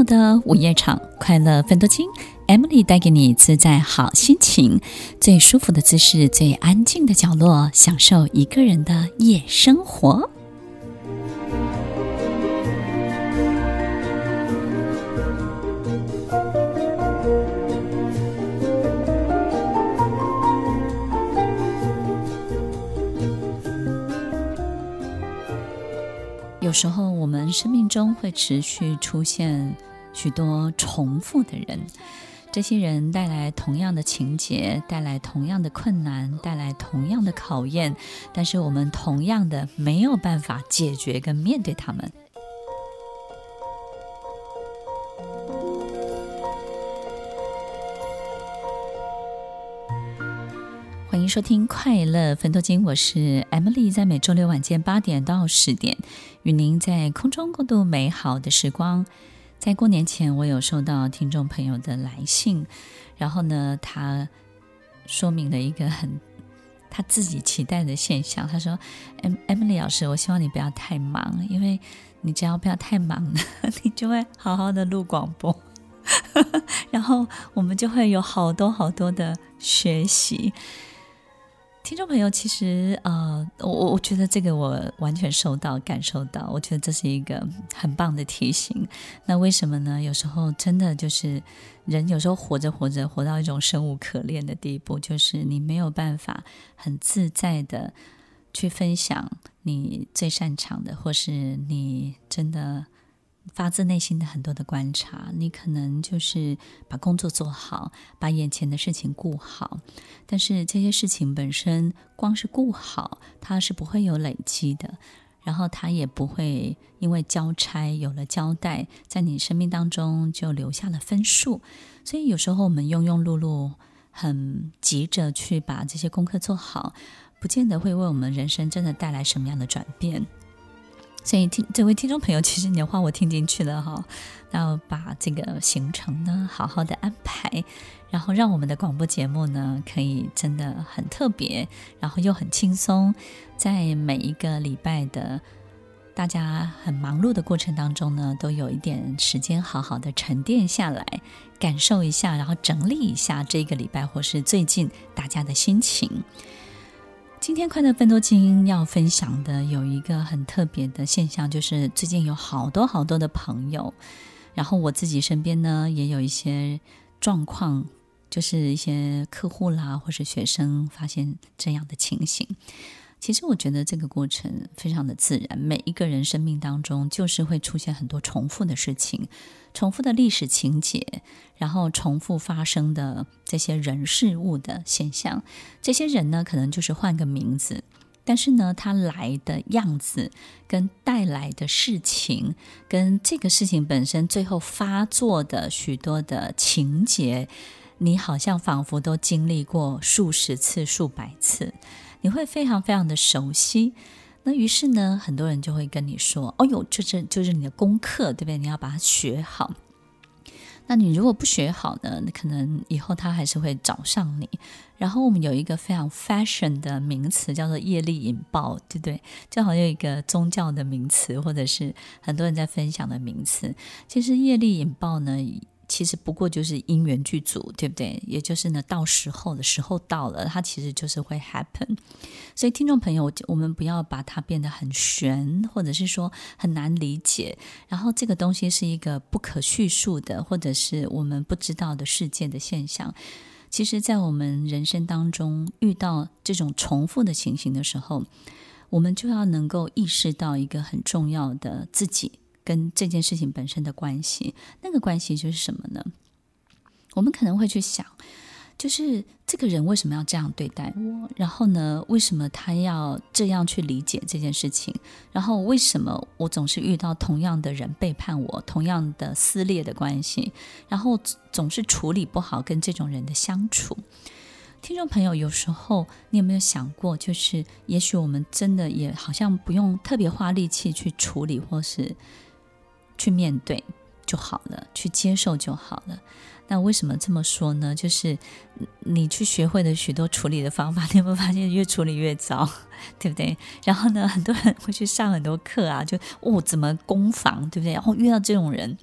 末的午夜场，快乐分多金，Emily 带给你自在好心情，最舒服的姿势，最安静的角落，享受一个人的夜生活。有时候，我们生命中会持续出现许多重复的人，这些人带来同样的情节，带来同样的困难，带来同样的考验，但是我们同样的没有办法解决跟面对他们。欢迎收听《快乐分多金》，我是 Emily，在每周六晚间八点到十点，与您在空中共度美好的时光。在过年前，我有收到听众朋友的来信，然后呢，他说明了一个很他自己期待的现象。他说：“Emily 老师，我希望你不要太忙，因为你只要不要太忙呢，你就会好好的录广播，然后我们就会有好多好多的学习。”听众朋友，其实呃，我我觉得这个我完全收到、感受到，我觉得这是一个很棒的提醒。那为什么呢？有时候真的就是人有时候活着活着，活到一种生无可恋的地步，就是你没有办法很自在的去分享你最擅长的，或是你真的。发自内心的很多的观察，你可能就是把工作做好，把眼前的事情顾好，但是这些事情本身光是顾好，它是不会有累积的，然后它也不会因为交差有了交代，在你生命当中就留下了分数。所以有时候我们庸庸碌碌，很急着去把这些功课做好，不见得会为我们人生真的带来什么样的转变。所以听这位听众朋友，其实你的话我听进去了哈，那把这个行程呢好好的安排，然后让我们的广播节目呢可以真的很特别，然后又很轻松，在每一个礼拜的大家很忙碌的过程当中呢，都有一点时间好好的沉淀下来，感受一下，然后整理一下这个礼拜或是最近大家的心情。今天快乐奋斗精英要分享的有一个很特别的现象，就是最近有好多好多的朋友，然后我自己身边呢也有一些状况，就是一些客户啦或是学生发现这样的情形。其实我觉得这个过程非常的自然，每一个人生命当中就是会出现很多重复的事情，重复的历史情节，然后重复发生的这些人事物的现象。这些人呢，可能就是换个名字，但是呢，他来的样子跟带来的事情，跟这个事情本身最后发作的许多的情节，你好像仿佛都经历过数十次、数百次。你会非常非常的熟悉，那于是呢，很多人就会跟你说：“哦哟，这这就是你的功课，对不对？你要把它学好。那你如果不学好呢，可能以后他还是会找上你。然后我们有一个非常 fashion 的名词叫做业力引爆，对不对？就好像一个宗教的名词，或者是很多人在分享的名词。其实业力引爆呢。”其实不过就是因缘具足，对不对？也就是呢，到时候的时候到了，它其实就是会 happen。所以听众朋友，我们不要把它变得很玄，或者是说很难理解。然后这个东西是一个不可叙述的，或者是我们不知道的世界的现象。其实，在我们人生当中遇到这种重复的情形的时候，我们就要能够意识到一个很重要的自己。跟这件事情本身的关系，那个关系就是什么呢？我们可能会去想，就是这个人为什么要这样对待我？然后呢，为什么他要这样去理解这件事情？然后为什么我总是遇到同样的人背叛我，同样的撕裂的关系？然后总是处理不好跟这种人的相处。听众朋友，有时候你有没有想过，就是也许我们真的也好像不用特别花力气去处理，或是。去面对就好了，去接受就好了。那为什么这么说呢？就是你去学会了许多处理的方法，你有没有发现越处理越糟，对不对？然后呢，很多人会去上很多课啊，就哦怎么攻防，对不对？然后遇到这种人，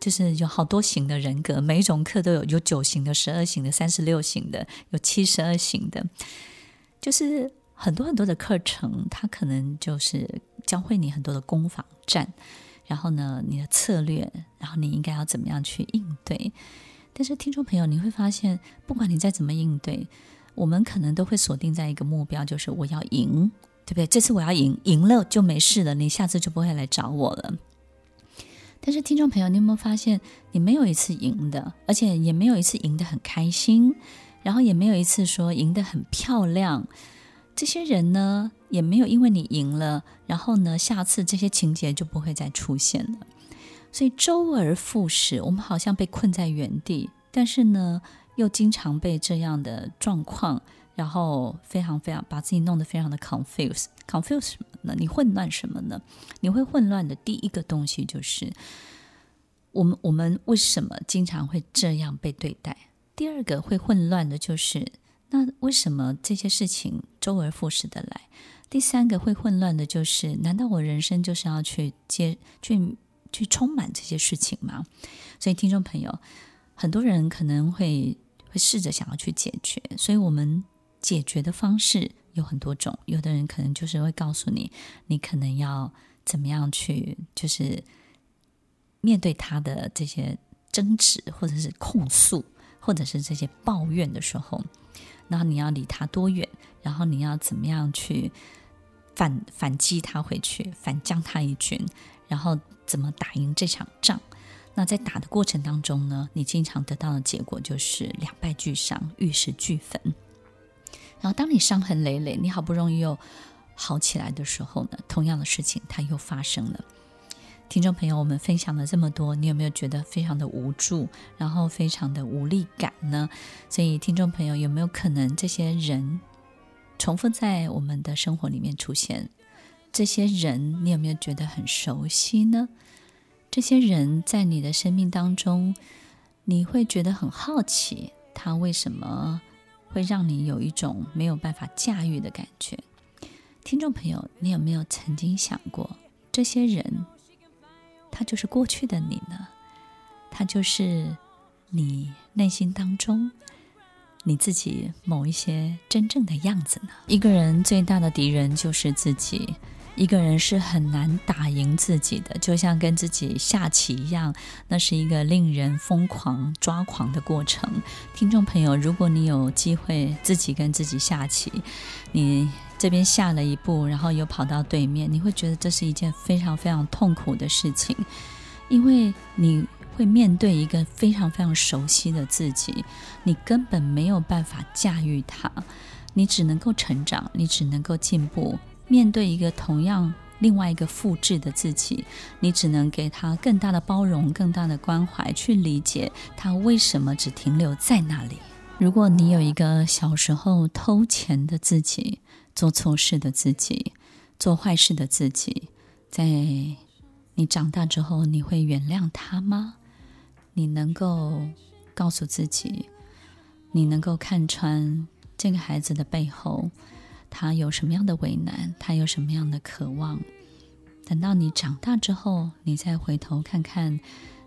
就是有好多型的人格，每一种课都有有九型的、十二型的、三十六型的，有七十二型的，就是很多很多的课程，它可能就是教会你很多的攻防战，然后呢，你的策略，然后你应该要怎么样去应对。但是听众朋友，你会发现，不管你再怎么应对，我们可能都会锁定在一个目标，就是我要赢，对不对？这次我要赢，赢了就没事了，你下次就不会来找我了。但是听众朋友，你有没有发现，你没有一次赢的，而且也没有一次赢得很开心，然后也没有一次说赢得很漂亮。这些人呢，也没有因为你赢了，然后呢，下次这些情节就不会再出现了。所以周而复始，我们好像被困在原地，但是呢，又经常被这样的状况。然后非常非常把自己弄得非常的 confuse，confuse 什么呢？你混乱什么呢？你会混乱的第一个东西就是，我们我们为什么经常会这样被对待？第二个会混乱的就是，那为什么这些事情周而复始的来？第三个会混乱的就是，难道我人生就是要去接去去充满这些事情吗？所以听众朋友，很多人可能会会试着想要去解决，所以我们。解决的方式有很多种，有的人可能就是会告诉你，你可能要怎么样去，就是面对他的这些争执，或者是控诉，或者是这些抱怨的时候，然后你要离他多远，然后你要怎么样去反反击他回去，反将他一军，然后怎么打赢这场仗？那在打的过程当中呢，你经常得到的结果就是两败俱伤，玉石俱焚。然后，当你伤痕累累，你好不容易又好起来的时候呢，同样的事情它又发生了。听众朋友，我们分享了这么多，你有没有觉得非常的无助，然后非常的无力感呢？所以，听众朋友，有没有可能这些人重复在我们的生活里面出现？这些人，你有没有觉得很熟悉呢？这些人在你的生命当中，你会觉得很好奇，他为什么？会让你有一种没有办法驾驭的感觉。听众朋友，你有没有曾经想过，这些人，他就是过去的你呢？他就是你内心当中你自己某一些真正的样子呢？一个人最大的敌人就是自己。一个人是很难打赢自己的，就像跟自己下棋一样，那是一个令人疯狂抓狂的过程。听众朋友，如果你有机会自己跟自己下棋，你这边下了一步，然后又跑到对面，你会觉得这是一件非常非常痛苦的事情，因为你会面对一个非常非常熟悉的自己，你根本没有办法驾驭它，你只能够成长，你只能够进步。面对一个同样另外一个复制的自己，你只能给他更大的包容、更大的关怀，去理解他为什么只停留在那里。如果你有一个小时候偷钱的自己、做错事的自己、做坏事的自己，在你长大之后，你会原谅他吗？你能够告诉自己，你能够看穿这个孩子的背后？他有什么样的为难？他有什么样的渴望？等到你长大之后，你再回头看看